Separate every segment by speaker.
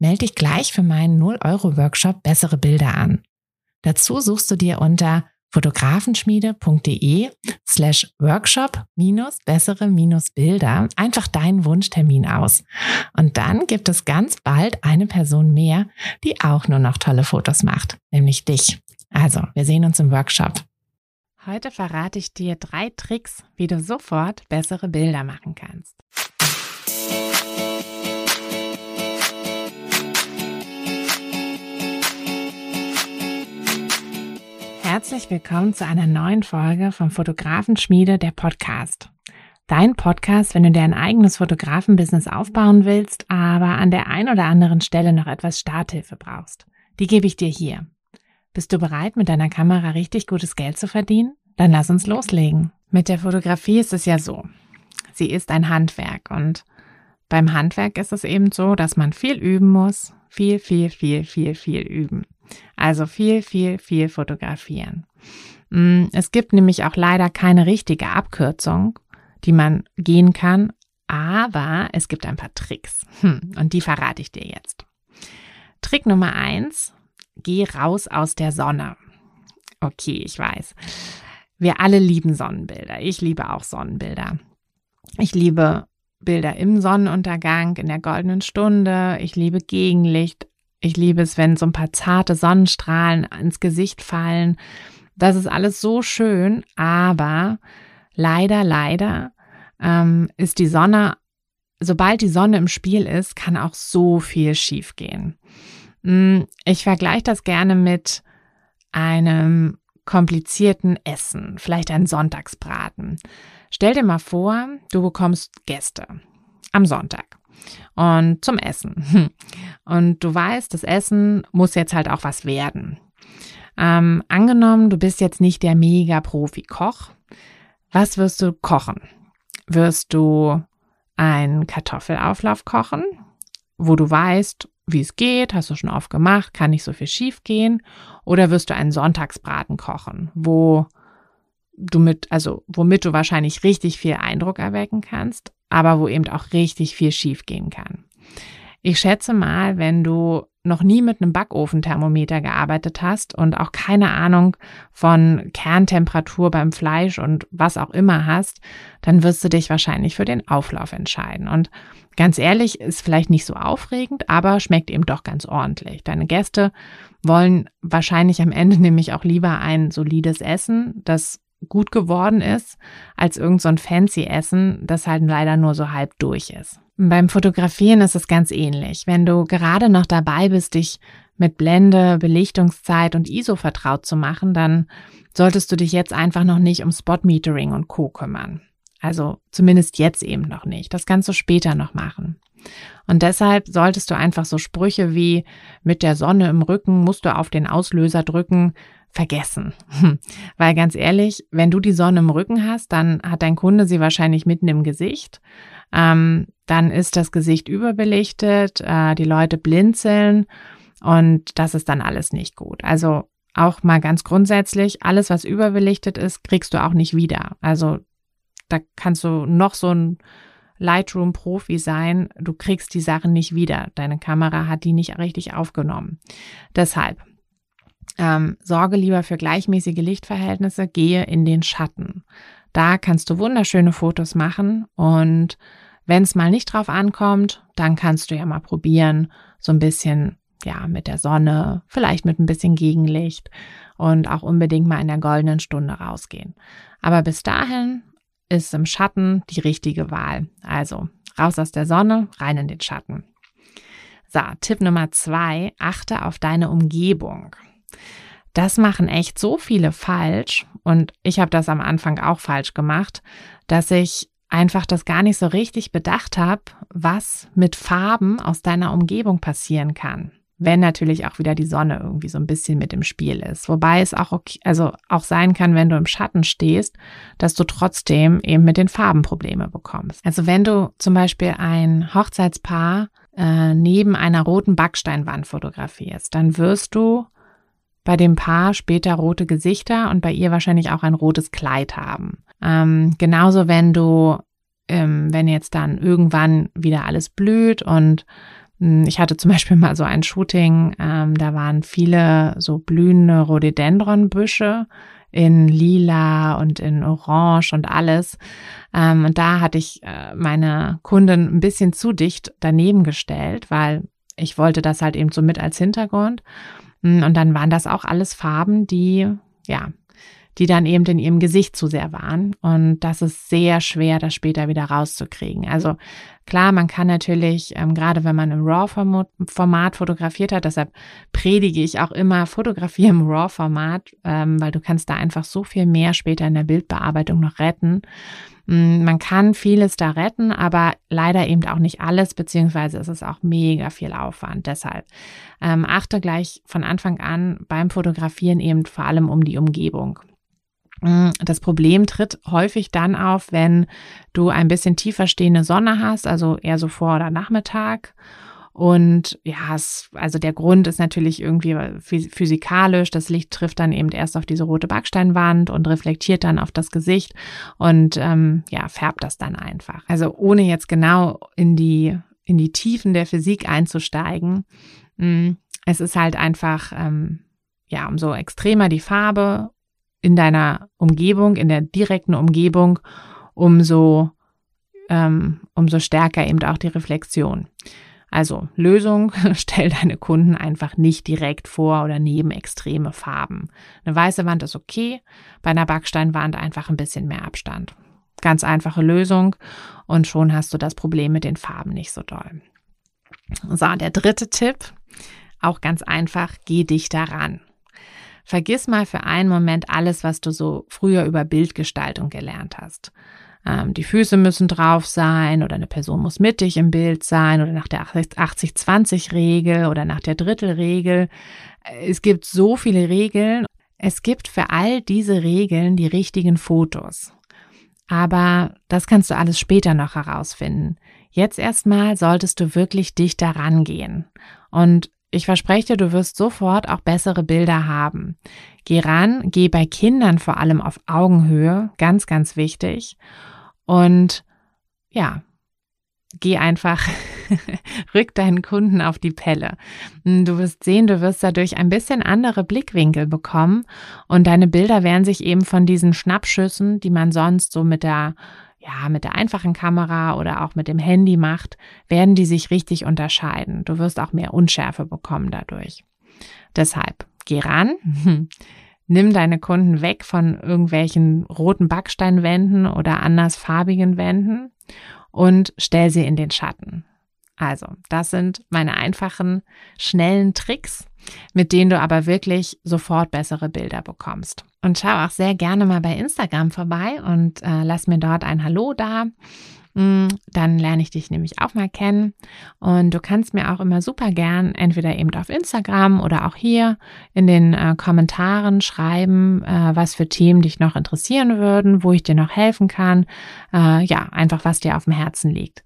Speaker 1: Melde dich gleich für meinen 0-Euro-Workshop Bessere Bilder an. Dazu suchst du dir unter fotografenschmiede.de slash workshop minus bessere minus Bilder einfach deinen Wunschtermin aus. Und dann gibt es ganz bald eine Person mehr, die auch nur noch tolle Fotos macht, nämlich dich. Also, wir sehen uns im Workshop. Heute verrate ich dir drei Tricks, wie du sofort bessere Bilder machen kannst. Herzlich willkommen zu einer neuen Folge vom Fotografenschmiede, der Podcast. Dein Podcast, wenn du dir ein eigenes Fotografenbusiness aufbauen willst, aber an der einen oder anderen Stelle noch etwas Starthilfe brauchst. Die gebe ich dir hier. Bist du bereit, mit deiner Kamera richtig gutes Geld zu verdienen? Dann lass uns loslegen. Mit der Fotografie ist es ja so. Sie ist ein Handwerk und beim Handwerk ist es eben so, dass man viel üben muss. Viel, viel, viel, viel, viel üben. Also viel, viel, viel fotografieren. Mm, es gibt nämlich auch leider keine richtige Abkürzung, die man gehen kann, aber es gibt ein paar Tricks. Hm, und die verrate ich dir jetzt. Trick Nummer eins, geh raus aus der Sonne. Okay, ich weiß. Wir alle lieben Sonnenbilder. Ich liebe auch Sonnenbilder. Ich liebe Bilder im Sonnenuntergang, in der goldenen Stunde. Ich liebe Gegenlicht. Ich liebe es, wenn so ein paar zarte Sonnenstrahlen ins Gesicht fallen. Das ist alles so schön, aber leider, leider ähm, ist die Sonne, sobald die Sonne im Spiel ist, kann auch so viel schiefgehen. Mm, ich vergleiche das gerne mit einem komplizierten Essen, vielleicht ein Sonntagsbraten. Stell dir mal vor, du bekommst Gäste am Sonntag und zum Essen. Und du weißt, das Essen muss jetzt halt auch was werden. Ähm, angenommen, du bist jetzt nicht der Mega-Profi-Koch. Was wirst du kochen? Wirst du einen Kartoffelauflauf kochen, wo du weißt, wie es geht, hast du schon oft gemacht, kann nicht so viel schief gehen? Oder wirst du einen Sonntagsbraten kochen, wo du mit, also womit du wahrscheinlich richtig viel Eindruck erwecken kannst, aber wo eben auch richtig viel schief gehen kann. Ich schätze mal, wenn du noch nie mit einem Backofenthermometer gearbeitet hast und auch keine Ahnung von Kerntemperatur beim Fleisch und was auch immer hast, dann wirst du dich wahrscheinlich für den Auflauf entscheiden. Und ganz ehrlich, ist vielleicht nicht so aufregend, aber schmeckt eben doch ganz ordentlich. Deine Gäste wollen wahrscheinlich am Ende nämlich auch lieber ein solides Essen, das gut geworden ist, als irgend so fancy Essen, das halt leider nur so halb durch ist. Beim Fotografieren ist es ganz ähnlich. Wenn du gerade noch dabei bist, dich mit Blende, Belichtungszeit und ISO vertraut zu machen, dann solltest du dich jetzt einfach noch nicht um Spot Metering und Co kümmern. Also zumindest jetzt eben noch nicht. Das kannst du später noch machen. Und deshalb solltest du einfach so Sprüche wie mit der Sonne im Rücken musst du auf den Auslöser drücken, vergessen. Weil ganz ehrlich, wenn du die Sonne im Rücken hast, dann hat dein Kunde sie wahrscheinlich mitten im Gesicht. Ähm, dann ist das Gesicht überbelichtet, äh, die Leute blinzeln und das ist dann alles nicht gut. Also auch mal ganz grundsätzlich, alles, was überbelichtet ist, kriegst du auch nicht wieder. Also da kannst du noch so ein Lightroom-Profi sein, du kriegst die Sachen nicht wieder. Deine Kamera hat die nicht richtig aufgenommen. Deshalb ähm, sorge lieber für gleichmäßige Lichtverhältnisse, gehe in den Schatten. Da kannst du wunderschöne Fotos machen und wenn es mal nicht drauf ankommt, dann kannst du ja mal probieren, so ein bisschen, ja, mit der Sonne, vielleicht mit ein bisschen Gegenlicht und auch unbedingt mal in der goldenen Stunde rausgehen. Aber bis dahin ist im Schatten die richtige Wahl. Also raus aus der Sonne, rein in den Schatten. So, Tipp Nummer zwei, achte auf deine Umgebung. Das machen echt so viele falsch und ich habe das am Anfang auch falsch gemacht, dass ich einfach das gar nicht so richtig bedacht habe, was mit Farben aus deiner Umgebung passieren kann. wenn natürlich auch wieder die Sonne irgendwie so ein bisschen mit im Spiel ist. Wobei es auch okay, also auch sein kann, wenn du im Schatten stehst, dass du trotzdem eben mit den Farben Probleme bekommst. Also wenn du zum Beispiel ein Hochzeitspaar äh, neben einer roten Backsteinwand fotografierst, dann wirst du bei dem Paar später rote Gesichter und bei ihr wahrscheinlich auch ein rotes Kleid haben. Ähm, genauso wenn du, ähm, wenn jetzt dann irgendwann wieder alles blüht und hm, ich hatte zum Beispiel mal so ein Shooting, ähm, da waren viele so blühende Rhododendronbüsche in lila und in orange und alles. Ähm, und da hatte ich äh, meine Kundin ein bisschen zu dicht daneben gestellt, weil ich wollte das halt eben so mit als Hintergrund. Hm, und dann waren das auch alles Farben, die, ja, die dann eben in ihrem Gesicht zu sehr waren. Und das ist sehr schwer, das später wieder rauszukriegen. Also klar, man kann natürlich, ähm, gerade wenn man im RAW-Format fotografiert hat, deshalb predige ich auch immer Fotografie im RAW-Format, ähm, weil du kannst da einfach so viel mehr später in der Bildbearbeitung noch retten. Mm, man kann vieles da retten, aber leider eben auch nicht alles, beziehungsweise ist es auch mega viel Aufwand. Deshalb ähm, achte gleich von Anfang an beim Fotografieren eben vor allem um die Umgebung. Mm, das Problem tritt häufig dann auf, wenn du ein bisschen tiefer stehende Sonne hast, also eher so vor oder Nachmittag. Und ja, es, also der Grund ist natürlich irgendwie physikalisch. Das Licht trifft dann eben erst auf diese rote Backsteinwand und reflektiert dann auf das Gesicht und ähm, ja, färbt das dann einfach. Also ohne jetzt genau in die, in die Tiefen der Physik einzusteigen. Mm, es ist halt einfach, ähm, ja, umso extremer die Farbe, in deiner Umgebung, in der direkten Umgebung, umso, ähm, umso stärker eben auch die Reflexion. Also Lösung, stell deine Kunden einfach nicht direkt vor oder neben extreme Farben. Eine weiße Wand ist okay, bei einer Backsteinwand einfach ein bisschen mehr Abstand. Ganz einfache Lösung und schon hast du das Problem mit den Farben nicht so doll. So, der dritte Tipp, auch ganz einfach, geh dich daran. Vergiss mal für einen Moment alles, was du so früher über Bildgestaltung gelernt hast. Ähm, die Füße müssen drauf sein oder eine Person muss mittig im Bild sein oder nach der 80-20-Regel oder nach der Drittelregel. Es gibt so viele Regeln. Es gibt für all diese Regeln die richtigen Fotos. Aber das kannst du alles später noch herausfinden. Jetzt erstmal solltest du wirklich dicht daran gehen. Und ich verspreche dir, du wirst sofort auch bessere Bilder haben. Geh ran, geh bei Kindern vor allem auf Augenhöhe, ganz, ganz wichtig. Und ja, geh einfach, rück deinen Kunden auf die Pelle. Du wirst sehen, du wirst dadurch ein bisschen andere Blickwinkel bekommen und deine Bilder werden sich eben von diesen Schnappschüssen, die man sonst so mit der ja, mit der einfachen Kamera oder auch mit dem Handy macht, werden die sich richtig unterscheiden. Du wirst auch mehr Unschärfe bekommen dadurch. Deshalb, geh ran, nimm deine Kunden weg von irgendwelchen roten Backsteinwänden oder andersfarbigen Wänden und stell sie in den Schatten. Also, das sind meine einfachen, schnellen Tricks, mit denen du aber wirklich sofort bessere Bilder bekommst. Und schau auch sehr gerne mal bei Instagram vorbei und äh, lass mir dort ein Hallo da. Mm, dann lerne ich dich nämlich auch mal kennen. Und du kannst mir auch immer super gern entweder eben auf Instagram oder auch hier in den äh, Kommentaren schreiben, äh, was für Themen dich noch interessieren würden, wo ich dir noch helfen kann. Äh, ja, einfach was dir auf dem Herzen liegt.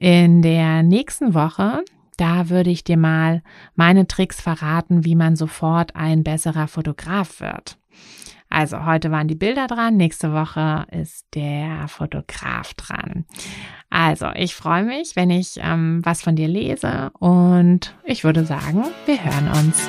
Speaker 1: In der nächsten Woche, da würde ich dir mal meine Tricks verraten, wie man sofort ein besserer Fotograf wird. Also heute waren die Bilder dran, nächste Woche ist der Fotograf dran. Also ich freue mich, wenn ich ähm, was von dir lese und ich würde sagen, wir hören uns.